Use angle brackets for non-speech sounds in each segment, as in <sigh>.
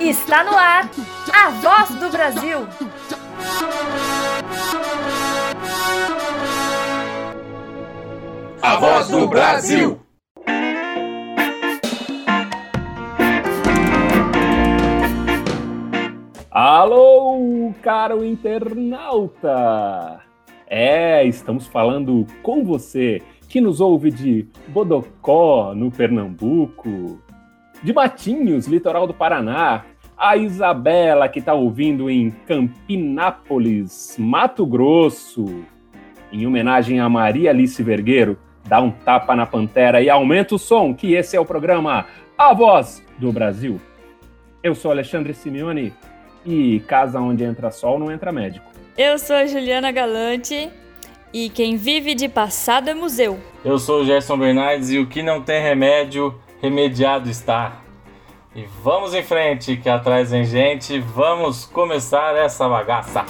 Está no ar a voz do Brasil. A voz do Brasil. Alô, caro internauta! É, estamos falando com você que nos ouve de Bodocó, no Pernambuco, de Matinhos, litoral do Paraná, a Isabela, que está ouvindo em Campinápolis, Mato Grosso, em homenagem a Maria Alice Vergueiro, dá um tapa na pantera e aumenta o som, que esse é o programa A Voz do Brasil. Eu sou Alexandre Simeone e casa onde entra sol não entra médico. Eu sou Juliana Galante e quem vive de passado é museu. Eu sou o Gerson Bernardes e o que não tem remédio, remediado está. E vamos em frente, que atrás vem gente, vamos começar essa bagaça.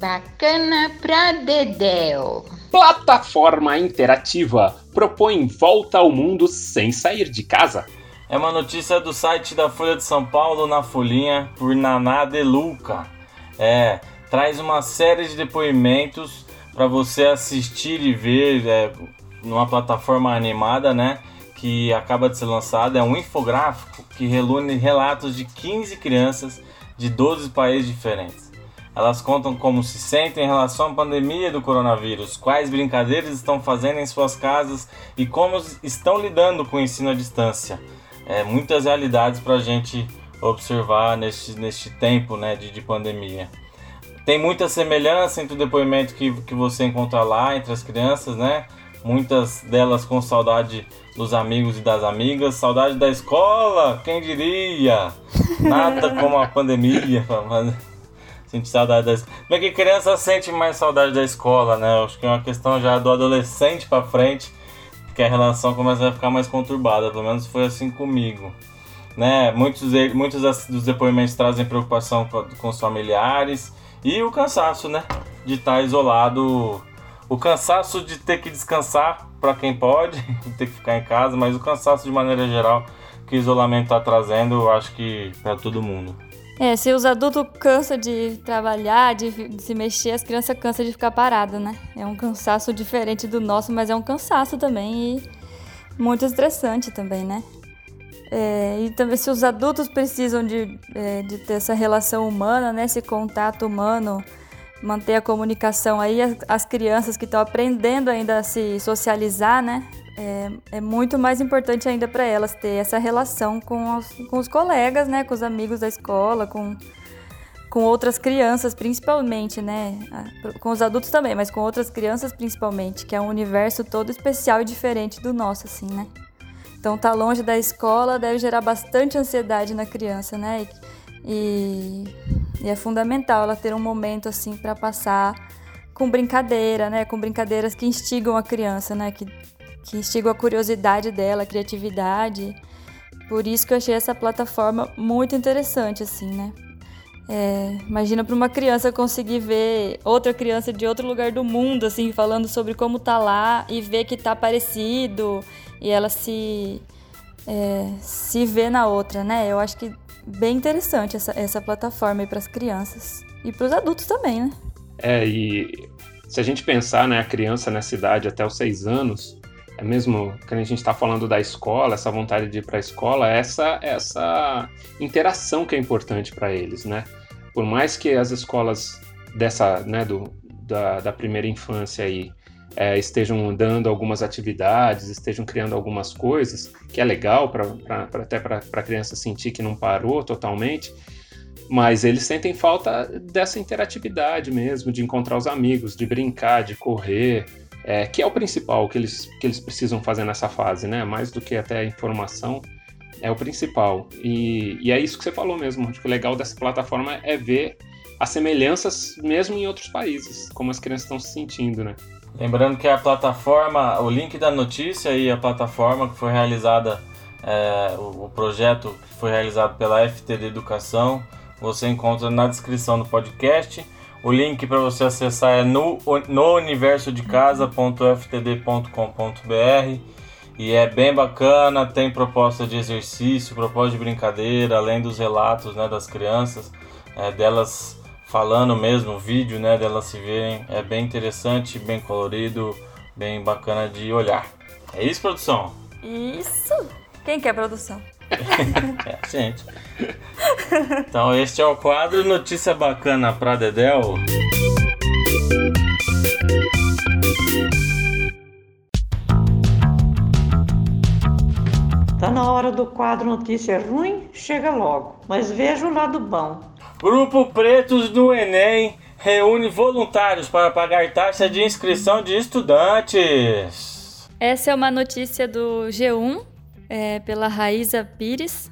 Bacana pra Dedéu. Plataforma interativa propõe volta ao mundo sem sair de casa. É uma notícia do site da Folha de São Paulo na Folhinha por Naná De Luca. É, traz uma série de depoimentos para você assistir e ver é, numa plataforma animada, né? Que acaba de ser lançada. É um infográfico que reúne relatos de 15 crianças de 12 países diferentes. Elas contam como se sentem em relação à pandemia do coronavírus, quais brincadeiras estão fazendo em suas casas e como estão lidando com o ensino à distância. É, muitas realidades para a gente observar neste, neste tempo né, de, de pandemia. Tem muita semelhança entre o depoimento que, que você encontra lá entre as crianças, né? Muitas delas com saudade dos amigos e das amigas, saudade da escola, quem diria? <laughs> Nada como a pandemia. <laughs> Sente saudade da escola. Como é que criança sente mais saudade da escola, né? Acho que é uma questão já do adolescente para frente, que a relação começa a ficar mais conturbada. Pelo menos foi assim comigo. Né? Muitos, muitos dos depoimentos trazem preocupação com os familiares e o cansaço, né? De estar isolado. O cansaço de ter que descansar para quem pode, <laughs> ter que ficar em casa, mas o cansaço de maneira geral que o isolamento está trazendo, eu acho que para todo mundo. É, se os adultos cansam de trabalhar, de, se mexer, as crianças cansam de ficar paradas, né? É um cansaço diferente do nosso, mas é um cansaço também e muito estressante também, né? É, e também se os adultos precisam de, é, de ter essa relação humana, né? Esse contato humano, manter a comunicação aí, as, as crianças que estão aprendendo ainda a se socializar, né? É, é muito mais importante ainda para elas ter essa relação com os, com os colegas, né, com os amigos da escola, com, com outras crianças principalmente, né, com os adultos também, mas com outras crianças principalmente, que é um universo todo especial e diferente do nosso, assim, né. Então, tá longe da escola deve gerar bastante ansiedade na criança, né, e, e é fundamental ela ter um momento assim para passar com brincadeira, né, com brincadeiras que instigam a criança, né, que que instigam a curiosidade dela, a criatividade. Por isso que eu achei essa plataforma muito interessante, assim, né? É, imagina para uma criança conseguir ver outra criança de outro lugar do mundo, assim, falando sobre como tá lá e ver que tá parecido e ela se é, se vê na outra, né? Eu acho que bem interessante essa, essa plataforma para as crianças e para os adultos também, né? É, e se a gente pensar, né, a criança nessa idade até os seis anos, mesmo que a gente está falando da escola, essa vontade de ir para a escola, essa essa interação que é importante para eles, né? Por mais que as escolas dessa, né, do, da, da primeira infância aí é, estejam dando algumas atividades, estejam criando algumas coisas, que é legal pra até para a criança sentir que não parou totalmente, mas eles sentem falta dessa interatividade mesmo, de encontrar os amigos, de brincar, de correr, é, que é o principal que eles, que eles precisam fazer nessa fase, né? Mais do que até a informação, é o principal. E, e é isso que você falou mesmo. Acho que o legal dessa plataforma é ver as semelhanças mesmo em outros países, como as crianças estão se sentindo, né? Lembrando que a plataforma, o link da notícia e a plataforma que foi realizada, é, o, o projeto que foi realizado pela FTD Educação, você encontra na descrição do podcast. O link para você acessar é no, no universodecasa.ftd.com.br e é bem bacana, tem proposta de exercício, proposta de brincadeira, além dos relatos né, das crianças, é, delas falando mesmo, vídeo né, delas se verem, é bem interessante, bem colorido, bem bacana de olhar. É isso, produção? Isso! Quem quer produção? <laughs> é a gente. Então este é o quadro Notícia Bacana pra Dedéu. Tá na hora do quadro Notícia Ruim? Chega logo, mas veja o lado bom. Grupo Pretos do Enem reúne voluntários para pagar taxa de inscrição de estudantes. Essa é uma notícia do G1, é, pela Raíza Pires,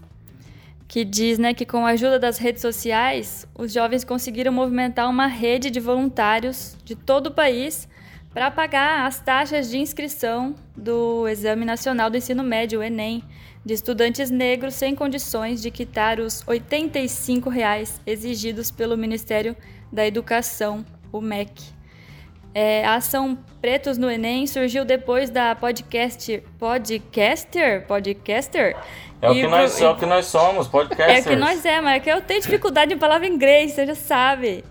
que diz né, que com a ajuda das redes sociais, os jovens conseguiram movimentar uma rede de voluntários de todo o país para pagar as taxas de inscrição do Exame Nacional do Ensino Médio, o Enem, de estudantes negros sem condições de quitar os 85 reais exigidos pelo Ministério da Educação, o MEC. É, a ação Pretos no Enem surgiu depois da podcast podcaster, podcaster. É o, que nós, é o que nós somos, podcasters. É o que nós é, mas é que eu tenho dificuldade em palavra em inglês, você já sabe.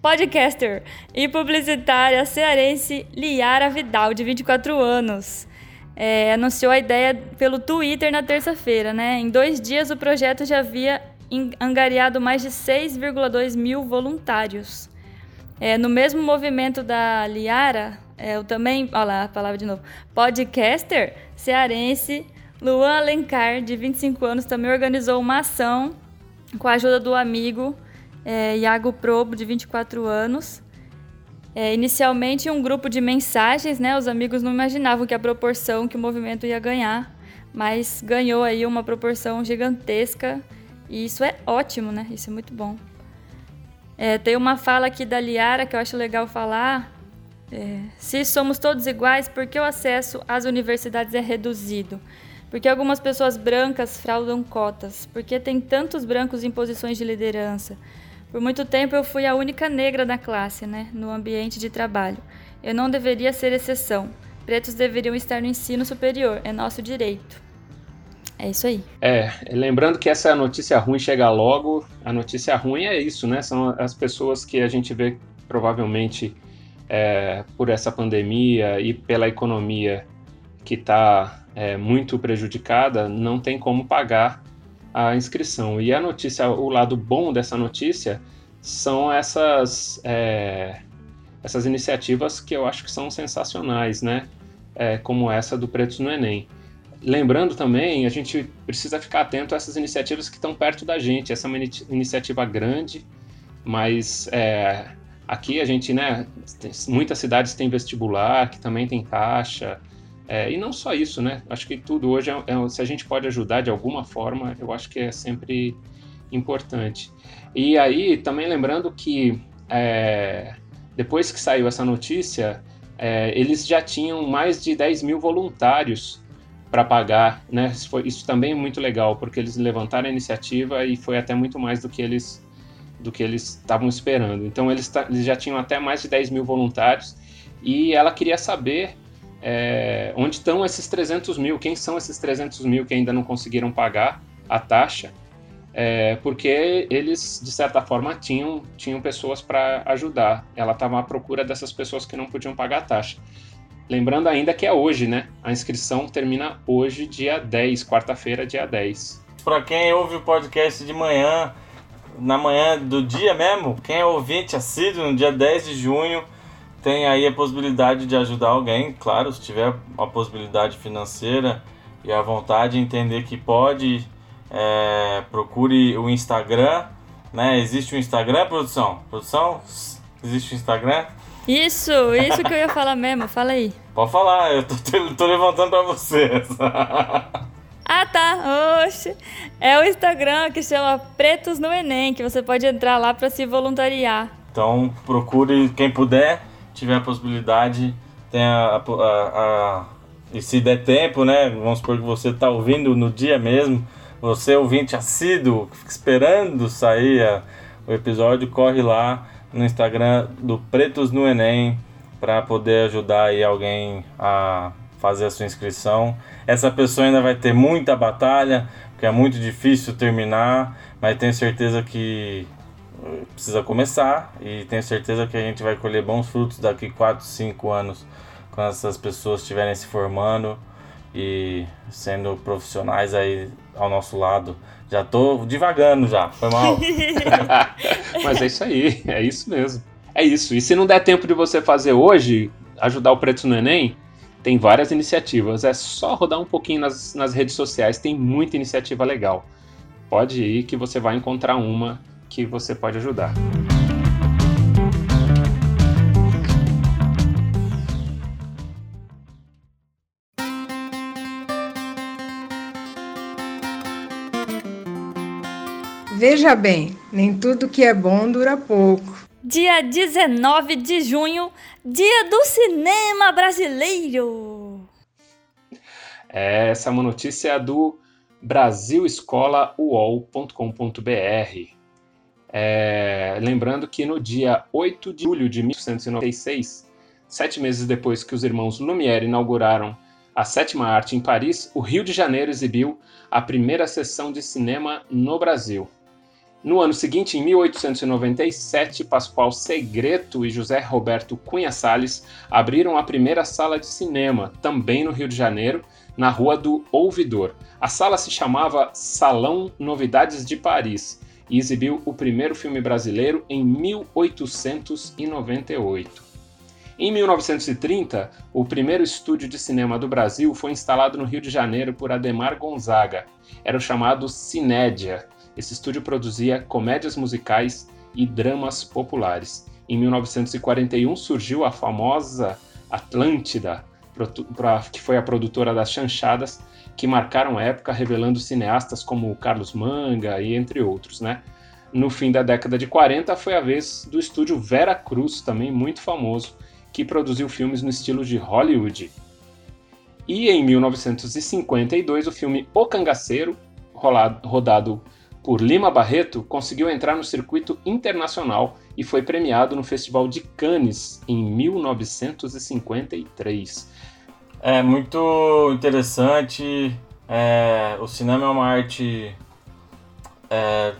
Podcaster e publicitária cearense Liara Vidal, de 24 anos. É, anunciou a ideia pelo Twitter na terça-feira, né? Em dois dias o projeto já havia angariado mais de 6,2 mil voluntários. É, no mesmo movimento da Liara, é, eu também, olha lá a palavra de novo, podcaster cearense Luan Alencar, de 25 anos, também organizou uma ação com a ajuda do amigo é, Iago Probo, de 24 anos. É, inicialmente, um grupo de mensagens, né? Os amigos não imaginavam que a proporção que o movimento ia ganhar, mas ganhou aí uma proporção gigantesca e isso é ótimo, né? Isso é muito bom. É, tem uma fala aqui da Liara que eu acho legal falar. É, se somos todos iguais, por que o acesso às universidades é reduzido? Porque algumas pessoas brancas fraudam cotas? Porque tem tantos brancos em posições de liderança? Por muito tempo eu fui a única negra da classe, né, no ambiente de trabalho. Eu não deveria ser exceção. Pretos deveriam estar no ensino superior, é nosso direito. É isso aí. É, lembrando que essa notícia ruim chega logo. A notícia ruim é isso, né? São as pessoas que a gente vê provavelmente é, por essa pandemia e pela economia que está é, muito prejudicada, não tem como pagar a inscrição. E a notícia, o lado bom dessa notícia são essas, é, essas iniciativas que eu acho que são sensacionais, né? É, como essa do Pretos no Enem lembrando também, a gente precisa ficar atento a essas iniciativas que estão perto da gente. Essa é uma iniciativa grande, mas é, aqui a gente, né, tem, muitas cidades têm vestibular, que também tem taxa, é, e não só isso, né? Acho que tudo hoje, é, é, se a gente pode ajudar de alguma forma, eu acho que é sempre importante. E aí, também lembrando que é, depois que saiu essa notícia, é, eles já tinham mais de 10 mil voluntários para pagar, né? Isso, foi, isso também é muito legal, porque eles levantaram a iniciativa e foi até muito mais do que eles do que eles estavam esperando. Então eles, eles, já tinham até mais de 10 mil voluntários e ela queria saber é, onde estão esses 300 mil, quem são esses 300 mil que ainda não conseguiram pagar a taxa, é, porque eles, de certa forma, tinham, tinham pessoas para ajudar. Ela estava à procura dessas pessoas que não podiam pagar a taxa. Lembrando ainda que é hoje, né? A inscrição termina hoje, dia 10, quarta-feira, dia 10. Para quem ouve o podcast de manhã, na manhã do dia mesmo, quem é ouvinte assíduo, no dia 10 de junho, tem aí a possibilidade de ajudar alguém, claro, se tiver a possibilidade financeira e a vontade de entender que pode, é, procure o Instagram, né? Existe o Instagram, produção? Produção? Existe o Instagram? Isso, isso que eu ia falar mesmo, fala aí. Pode falar, eu tô, tô levantando pra vocês. <laughs> Ah, tá. Oxe. É o Instagram que chama Pretos no Enem, que você pode entrar lá para se voluntariar. Então, procure quem puder, tiver a possibilidade, tem a, a, a, e se der tempo, né? Vamos supor que você está ouvindo no dia mesmo, você ouvinte assíduo, fica esperando sair o episódio, corre lá no Instagram do Pretos no Enem para poder ajudar aí alguém a fazer a sua inscrição. Essa pessoa ainda vai ter muita batalha, porque é muito difícil terminar, mas tenho certeza que eh, precisa começar e tenho certeza que a gente vai colher bons frutos daqui 4, 5 anos quando essas pessoas estiverem se formando e sendo profissionais aí ao nosso lado. Já tô divagando já, foi mal. <laughs> Mas é isso aí, é isso mesmo. É isso. E se não der tempo de você fazer hoje, ajudar o Preto no Enem, tem várias iniciativas. É só rodar um pouquinho nas, nas redes sociais, tem muita iniciativa legal. Pode ir que você vai encontrar uma que você pode ajudar. Veja bem, nem tudo que é bom dura pouco. Dia 19 de junho, dia do cinema brasileiro. É, essa é uma notícia do brasilescolauol.com.br. É, lembrando que no dia 8 de julho de 1896, sete meses depois que os irmãos Lumière inauguraram a sétima arte em Paris, o Rio de Janeiro exibiu a primeira sessão de cinema no Brasil. No ano seguinte, em 1897, Pascoal Segreto e José Roberto Cunha Salles abriram a primeira sala de cinema, também no Rio de Janeiro, na Rua do Ouvidor. A sala se chamava Salão Novidades de Paris e exibiu o primeiro filme brasileiro em 1898. Em 1930, o primeiro estúdio de cinema do Brasil foi instalado no Rio de Janeiro por Ademar Gonzaga. Era o chamado Cinédia esse estúdio produzia comédias musicais e dramas populares. Em 1941 surgiu a famosa Atlântida, que foi a produtora das chanchadas, que marcaram a época revelando cineastas como Carlos Manga e entre outros, né? No fim da década de 40 foi a vez do estúdio Vera Cruz, também muito famoso, que produziu filmes no estilo de Hollywood. E em 1952 o filme O Cangaceiro, rodado por Lima Barreto, conseguiu entrar no circuito internacional e foi premiado no Festival de Cannes em 1953. É muito interessante. É, o cinema é uma arte. É,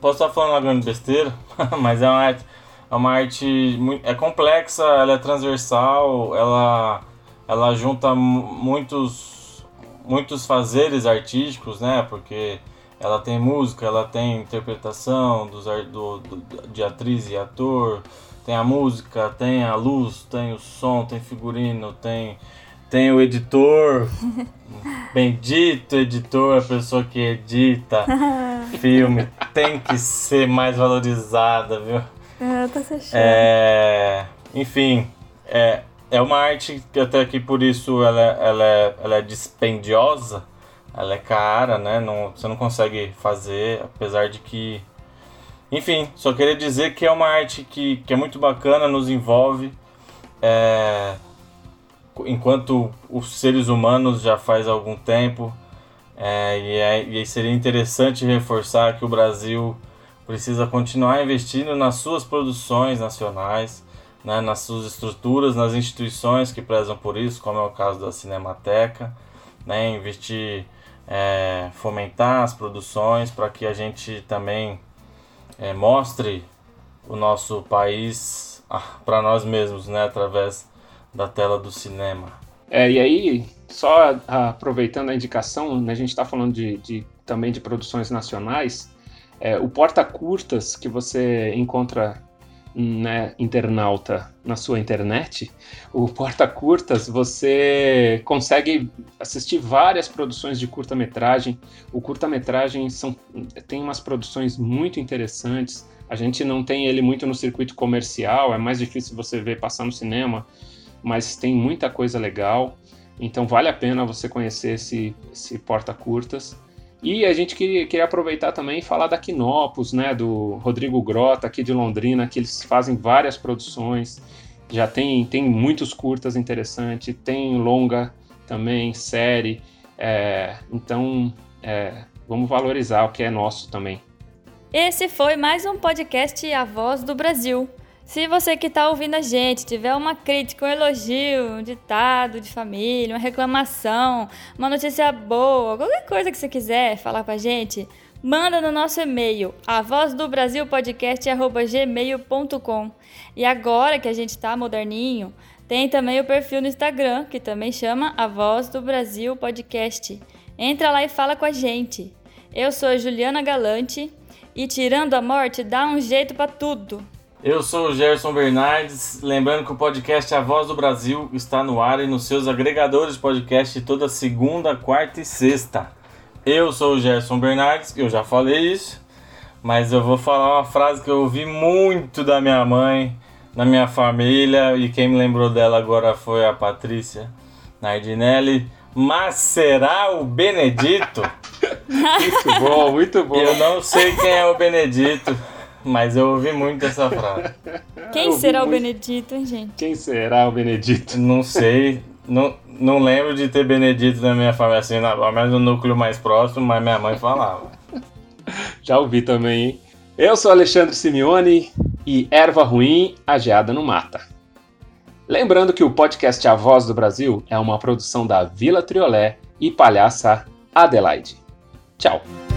posso estar falando uma grande besteira, <laughs> mas é uma arte, é uma arte é complexa, ela é transversal, ela, ela junta muitos, muitos fazeres artísticos, né? Porque ela tem música, ela tem interpretação dos, do, do, de atriz e ator, tem a música, tem a luz, tem o som, tem figurino, tem, tem o editor, <laughs> bendito editor, a pessoa que edita <laughs> filme, tem que ser mais valorizada, viu? É, tá é, enfim, é, é uma arte que até que por isso ela, ela, é, ela é dispendiosa, ela é cara, né? Não, você não consegue fazer, apesar de que. Enfim, só queria dizer que é uma arte que, que é muito bacana, nos envolve. É, enquanto os seres humanos já faz algum tempo. É, e, é, e seria interessante reforçar que o Brasil precisa continuar investindo nas suas produções nacionais, né, nas suas estruturas, nas instituições que prezam por isso, como é o caso da Cinemateca, né, investir é, fomentar as produções para que a gente também é, mostre o nosso país ah, para nós mesmos, né, através da tela do cinema. É, e aí, só aproveitando a indicação, né, a gente está falando de, de, também de produções nacionais, é, o Porta Curtas que você encontra né, internauta na sua internet, o Porta Curtas, você consegue assistir várias produções de curta-metragem. O curta-metragem são tem umas produções muito interessantes. A gente não tem ele muito no circuito comercial, é mais difícil você ver passar no cinema, mas tem muita coisa legal. Então vale a pena você conhecer esse, esse Porta Curtas. E a gente queria, queria, aproveitar também e falar da Quinopus, né, do Rodrigo Grota, aqui de Londrina, que eles fazem várias produções. já tem, tem muitos curtas interessantes, tem longa também, série. É, então, é, vamos valorizar o que é nosso também. Esse foi mais um podcast A Voz do Brasil. Se você que está ouvindo a gente tiver uma crítica, um elogio, um ditado de família, uma reclamação, uma notícia boa, qualquer coisa que você quiser falar com a gente, manda no nosso e-mail, avozdobrasilpodcast.gmail.com. E agora que a gente está moderninho, tem também o perfil no Instagram, que também chama A Voz do Brasil Podcast. Entra lá e fala com a gente. Eu sou Juliana Galante e tirando a morte dá um jeito para tudo. Eu sou o Gerson Bernardes, lembrando que o podcast A Voz do Brasil está no ar e nos seus agregadores de podcast toda segunda, quarta e sexta. Eu sou o Gerson Bernardes, eu já falei isso, mas eu vou falar uma frase que eu ouvi muito da minha mãe, da minha família, e quem me lembrou dela agora foi a Patrícia Nardinelli. Mas será o Benedito? <laughs> muito bom, muito bom. Eu não sei quem é o Benedito. Mas eu ouvi muito essa frase. <laughs> Quem será o Benedito, hein, gente? Quem será o Benedito? Não sei. Não, não lembro de ter Benedito na minha família, assim, pelo menos no núcleo mais próximo, mas minha mãe falava. <laughs> Já ouvi também, hein? Eu sou Alexandre Simeone e erva ruim, ageada no mata. Lembrando que o podcast A Voz do Brasil é uma produção da Vila Triolé e Palhaça Adelaide. Tchau!